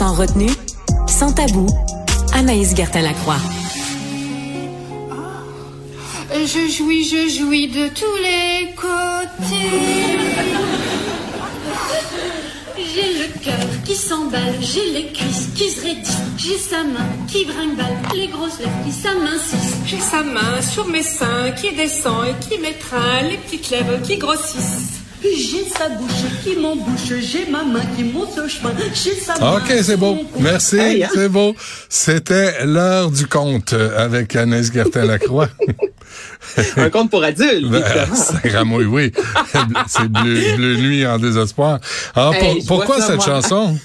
Sans retenue, sans tabou, Anaïs Gertin-Lacroix. Je jouis, je jouis de tous les côtés. J'ai le cœur qui s'emballe, j'ai les cuisses qui se raidissent, j'ai sa main qui brinque-balle, les grosses lèvres qui s'amincissent. J'ai sa main sur mes seins qui descend et qui m'étreint les petites lèvres qui grossissent. J'ai sa bouche qui m'embouche, j'ai ma main qui monte au chemin, j'ai sa main... OK, c'est beau. Merci, Hey, hein? c'est beau. C'était l'heure du conte avec Anaïs Gertin-Lacroix. Un compte pour adultes, Ben. Sacramouille, oui. c'est bleu, bleu nuit en désespoir. Alors, pour- Hey, je pourquoi cette moi. chanson?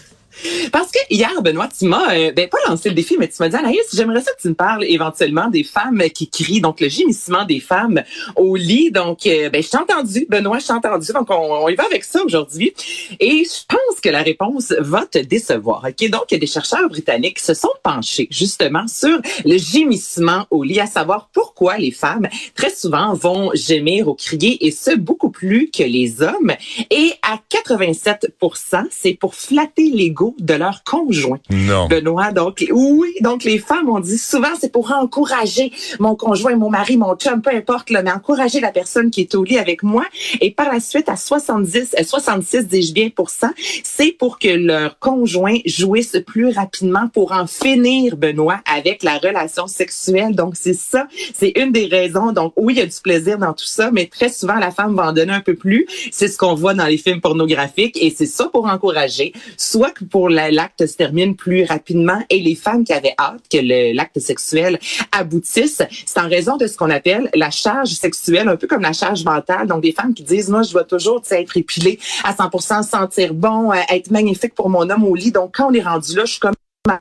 Parce que hier, Benoît, tu m'as, euh, ben pas lancé le défi, mais tu m'as dit, Anaïs, j'aimerais ça que tu me parles éventuellement des femmes qui crient, donc le gémissement des femmes au lit. Donc, euh, ben je t'ai entendu, Benoît, je t'ai entendu. Donc, on, y va avec ça aujourd'hui. Et je pense que la réponse va te décevoir. Ok, donc des chercheurs britanniques se sont penchés justement sur le gémissement au lit, à savoir pourquoi les femmes très souvent vont gémir ou crier, et ce beaucoup plus que les hommes. Et à 87% c'est pour flatter l'ego de leur conjoint. Non. Benoît, donc oui, donc les femmes on dit souvent c'est pour encourager mon conjoint, mon mari, mon chum, peu importe, là, mais encourager la personne qui est au lit avec moi. Et par la suite à 70, euh, 66 dis-je bien pour cent, c'est pour que leur conjoint jouisse plus rapidement pour en finir, Benoît, avec la relation sexuelle. Donc c'est ça, c'est une des raisons. Donc oui, il y a du plaisir dans tout ça, mais très souvent la femme va en donner un peu plus. C'est ce qu'on voit dans les films pornographiques et c'est ça pour encourager, soit que pour la- l'acte se termine plus rapidement et les femmes qui avaient hâte que l'acte sexuel aboutisse, c'est en raison de ce qu'on appelle la charge sexuelle, un peu comme la charge mentale. Donc des femmes qui disent moi je dois toujours être épilée à 100%, sentir bon, euh, être magnifique pour mon homme au lit. Donc quand on est rendu là, je suis comme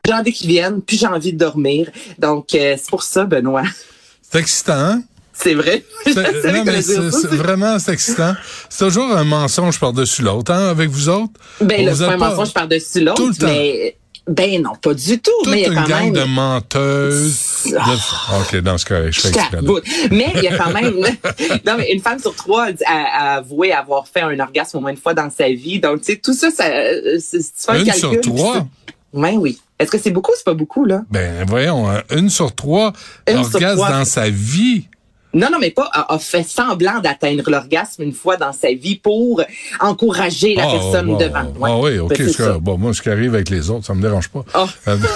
j'ai envie qu'ils viennent, puis j'ai envie de dormir. Donc euh, c'est pour ça Benoît. C'est excitant, hein? C'est vrai? C'est- vraiment c'est excitant. C'est toujours un mensonge par-dessus l'autre, hein, avec vous autres. Ben, c'est un mensonge par-dessus l'autre, Tout le temps. mais ben non, pas du tout. Toute mais il y a une quand même. de menteuses. de- OK, dans ce cas, je fais. Mais il y a quand même, non, mais une femme sur trois a, avoué avoir fait un orgasme au moins une fois dans sa vie. Donc, tu sais, tout ça, ça, c'est- un Une calcul. sur puis trois? Ouais, oui. Est-ce que c'est beaucoup ou c'est pas beaucoup, là? Ben, voyons, hein, une sur trois Une sur orgasme trois. dans sa vie. Non, non, mais pas a, a fait semblant d'atteindre l'orgasme une fois dans sa vie pour encourager la Ah, personne devant. Ouais. Ah oui, OK. Ben, ce que- bon, moi, ce qui arrive avec les autres, ça me dérange pas. Oh. Euh,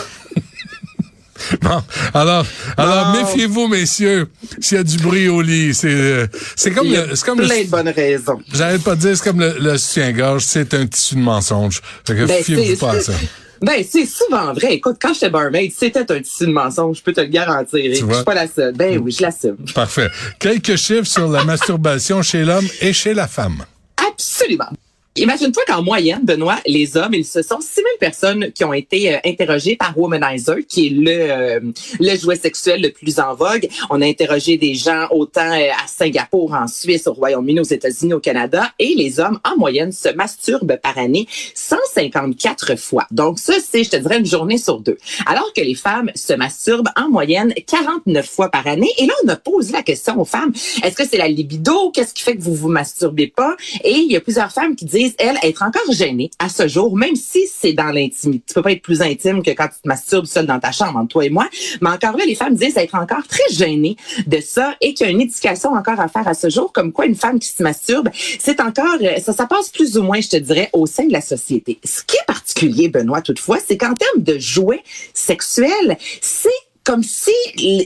Bon, alors, alors méfiez-vous, messieurs, s'il y a du bruit au lit. C'est, euh, c'est comme le, c'est comme le, plein de bonnes raisons. j'arrête pas de dire, c'est comme le, le soutien-gorge, c'est un tissu de mensonge. Fait que Ben, fiez-vous pas à ça. Ben, c'est souvent vrai. Écoute, quand j'étais barmaid, c'était un tissu de mensonge, je peux te le garantir. Je suis pas la seule. Ben oui, je l'assume. Parfait. Quelques chiffres sur la masturbation chez l'homme et chez la femme. Absolument. Imagine-toi qu'en moyenne, Benoît, les hommes, ils se sont 6000 personnes qui ont été euh, interrogées par Womanizer, qui est le, euh, le jouet sexuel le plus en vogue. On a interrogé des gens autant euh, à Singapour, en Suisse, au Royaume-Uni, aux États-Unis, au Canada, et les hommes, en moyenne, se masturbent par année 154 fois. Donc ça, c'est, je te dirais, une journée sur deux. Alors que les femmes se masturbent en moyenne 49 fois par année. Et là, on a posé la question aux femmes, est-ce que c'est la libido? Qu'est-ce qui fait que vous vous masturbez pas? Et il y a plusieurs femmes qui disent, disent, elles, être encore gênées à ce jour, même si c'est dans l'intimité. Tu peux pas être plus intime que quand tu te masturbes seul dans ta chambre, entre toi et moi. Mais encore là, les femmes disent être encore très gênées de ça et qu'il y a une éducation encore à faire à ce jour, comme quoi une femme qui se masturbe, c'est encore, euh, ça, ça passe plus ou moins, je te dirais, au sein de la société. Ce qui est particulier, Benoît, toutefois, c'est qu'en termes de jouets sexuels, c'est comme si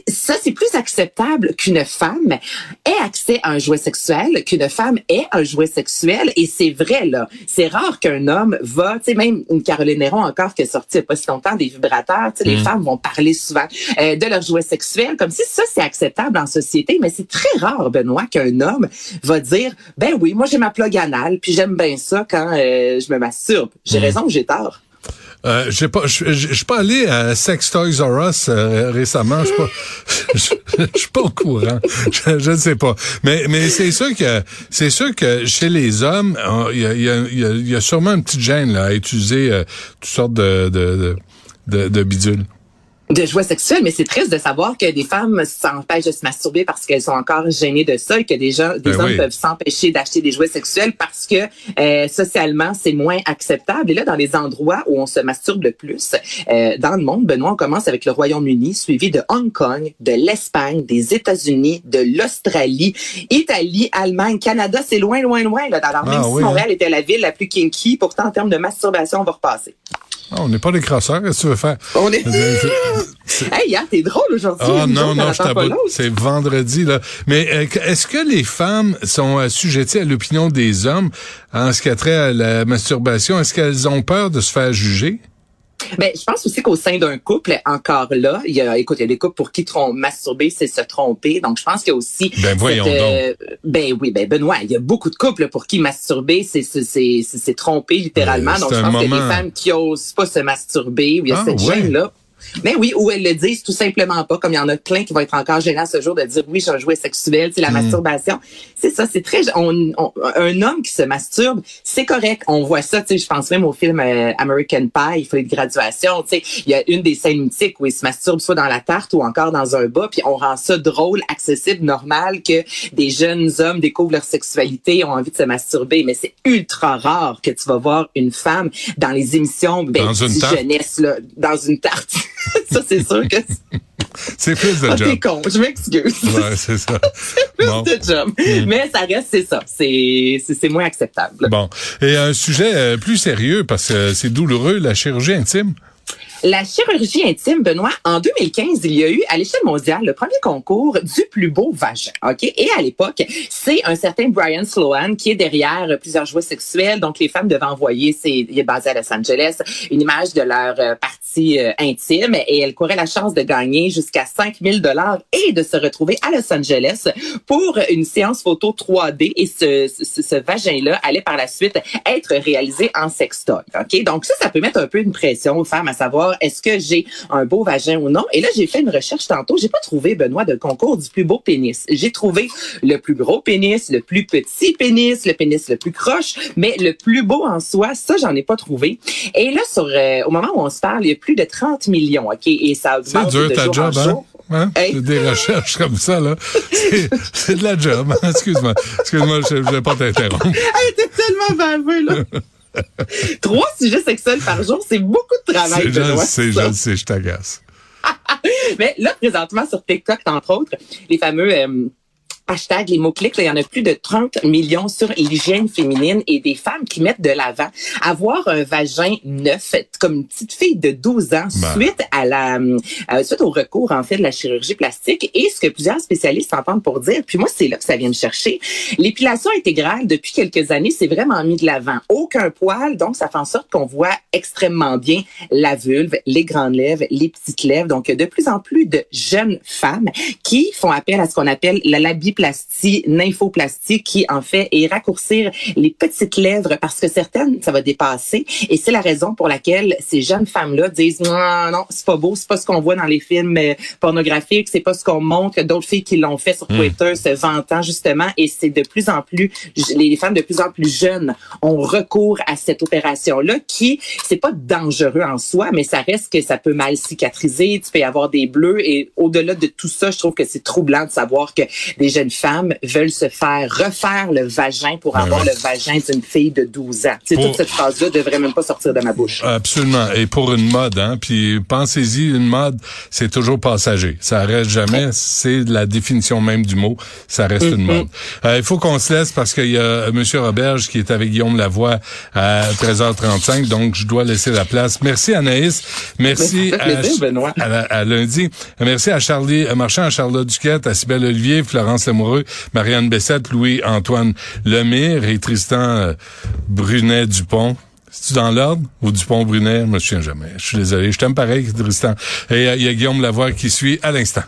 ça, c'est plus acceptable qu'une femme ait accès à un jouet sexuel, qu'une femme ait un jouet sexuel. Et c'est vrai, là. C'est rare qu'un homme va, tu sais, même une Caroline Néron encore qui est sortie il n'y a pas si longtemps des vibrateurs, tu sais, les mm. femmes vont parler souvent euh, de leurs jouets sexuels, comme si ça, c'est acceptable en société. Mais c'est très rare, Benoît, qu'un homme va dire, ben oui, moi, j'ai ma plug anale, puis j'aime bien ça quand euh, je me masturbe. J'ai mm. raison ou j'ai tort? Euh, j'ai pas, je suis pas allé à Sex Toys R Us euh, récemment. Je suis pas, je suis pas au courant. Je ne sais pas. Mais mais c'est sûr que c'est sûr que chez les hommes, il y a, y, a, y a, sûrement une petite gêne là à utiliser euh, toutes sortes de de, de, de bidules de jouets sexuels, mais c'est triste de savoir que des femmes s'empêchent de se masturber parce qu'elles sont encore gênées de ça et que des gens, des ben hommes peuvent s'empêcher d'acheter des jouets sexuels parce que euh, socialement c'est moins acceptable. Et là, dans les endroits où on se masturbe le plus euh, dans le monde, Benoît, on commence avec le Royaume-Uni, suivi de Hong Kong, de l'Espagne, des États-Unis, de l'Australie, Italie, Allemagne, Canada. C'est loin, loin, loin. Là. Alors, même ah si Montréal hein? était la ville la plus kinky, pourtant en termes de masturbation, on va repasser. Ah, on n'est pas des crasseurs, qu'est-ce que tu veux faire? On est. hey, hein, t'es drôle aujourd'hui. Ah non, non, je t'aboute. C'est vendredi, là. Mais euh, est-ce que les femmes sont assujetties à l'opinion des hommes en ce qui a trait à la masturbation? Est-ce qu'elles ont peur de se faire juger? Ben, je pense aussi qu'au sein d'un couple, encore là, il y a, écoute, il y a des couples pour qui masturber, c'est se tromper. Donc, je pense qu'il y a aussi. Ben, voyons euh, Ben oui, ben Benoît, il y a beaucoup de couples pour qui masturber, c'est c'est tromper littéralement. Donc, je pense que les femmes qui osent pas se masturber, il y a ah, cette gêne-là mais oui, ou elles le disent tout simplement pas, comme il y en a plein qui vont être encore gênants ce jour de dire oui, j'ai un jouet sexuel, c'est la mm. masturbation. C'est ça, c'est très on, un homme qui se masturbe, c'est correct. On voit ça, tu sais, je pense même au film euh, American Pie, il faut de graduation, tu sais, il y a une des scènes mythiques où il se masturbe soit dans la tarte ou encore dans un bas, puis on rend ça drôle, accessible, normal que des jeunes hommes découvrent leur sexualité, ont envie de se masturber, mais c'est ultra rare que tu vas voir une femme dans les émissions ben, dans une jeunesse là, dans une tarte. Ça, c'est sûr que... C'est plus de ah, job. T'es con, je m'excuse. Ouais, c'est ça. c'est plus de job. Mm. Mais ça reste, c'est ça. C'est, moins acceptable. Bon. Et un sujet euh, plus sérieux, parce que c'est douloureux, la chirurgie intime. La chirurgie intime, Benoît, en 2015, il y a eu à l'échelle mondiale le premier concours du plus beau vagin. Ok, et à l'époque, c'est un certain Brian Sloan qui est derrière plusieurs jouets sexuels. Donc les femmes devaient envoyer, c'est il est basé à Los Angeles, une image de leur euh, partie euh, intime et elle courait la chance de gagner jusqu'à 5000 dollars et de se retrouver à Los Angeles pour une séance photo 3D. Et ce, ce, ce vagin-là allait par la suite être réalisé en sextoy. Ok, donc ça, ça peut mettre un peu une pression aux femmes à savoir est-ce que j'ai un beau vagin ou non? Et là, j'ai fait une recherche tantôt. J'ai pas trouvé, Benoît, de concours du plus beau pénis. J'ai trouvé le plus gros pénis, le plus petit pénis, le pénis le plus croche, mais le plus beau en soi, ça, j'en ai pas trouvé. Et là, sur, euh, au moment où on se parle, il y a plus de 30 millions, OK? Et ça augmente C'est dur de ta jour job, en jour. Hein? Hey. Des recherches comme ça, là. C'est de la job. Hein? Excuse-moi. Excuse-moi, je ne vais pas t'interrompre. hey, t'es tellement baveux, là. Trois sujets sexuels par jour, c'est beaucoup de travail. C'est, je sais, je t'agace. Mais là, présentement, sur TikTok, entre autres, les fameux... Euh, hashtag les mots-clics, il y en a plus de 30 millions sur l'hygiène féminine et des femmes qui mettent de l'avant. Avoir un vagin neuf, comme une petite fille de 12 ans, ben. suite à la euh, suite au recours en fait de la chirurgie plastique et ce que plusieurs spécialistes s'entendent pour dire. Puis moi, c'est là que ça vient me chercher. L'épilation intégrale, depuis quelques années, c'est vraiment mis de l'avant. Aucun poil, donc ça fait en sorte qu'on voit extrêmement bien la vulve, les grandes lèvres, les petites lèvres. Donc, de plus en plus de jeunes femmes qui font appel à ce qu'on appelle la labiplastie plastie, nymphoplastie, qui en fait est raccourcir les petites lèvres parce que certaines, ça va dépasser. Et c'est la raison pour laquelle ces jeunes femmes-là disent non, non, c'est pas beau, c'est pas ce qu'on voit dans les films euh, pornographiques, c'est pas ce qu'on montre. D'autres filles qui l'ont fait sur hmm. Twitter se vantant justement. Et c'est de plus en plus, les femmes de plus en plus jeunes ont recours à cette opération-là qui, c'est pas dangereux en soi, mais ça reste que ça peut mal cicatriser, tu peux y avoir des bleus. Et au-delà de tout ça, je trouve que c'est troublant de savoir que des jeunes jeunes femmes veulent se faire refaire le vagin pour Ben avoir le vagin d'une fille de 12 ans. Pour- toute cette phrase-là devrait même pas sortir de ma bouche. Absolument. Et pour une mode, hein. Puis pensez-y, une mode, c'est toujours passager. Ça reste jamais. C'est la définition même du mot. Ça reste une mode. Euh, il faut qu'on se laisse parce qu'il y a Monsieur Roberge qui est avec Guillaume Lavoie à 13h35. Donc, je dois laisser la place. Merci Anaïs. Merci à, plaisir, Benoît. à, à lundi. Merci à Charlie Marchand, à Charlotte Duquette, à Sybelle Olivier, Florence Marianne Bessette, Louis-Antoine Lemire et Tristan euh, Brunet-Dupont. C'est-tu dans l'ordre? Ou Dupont-Brunet? Je me souviens jamais. Je suis désolé. Je t'aime pareil, Tristan. Et euh, il y a Guillaume Lavoie qui suit à l'instant.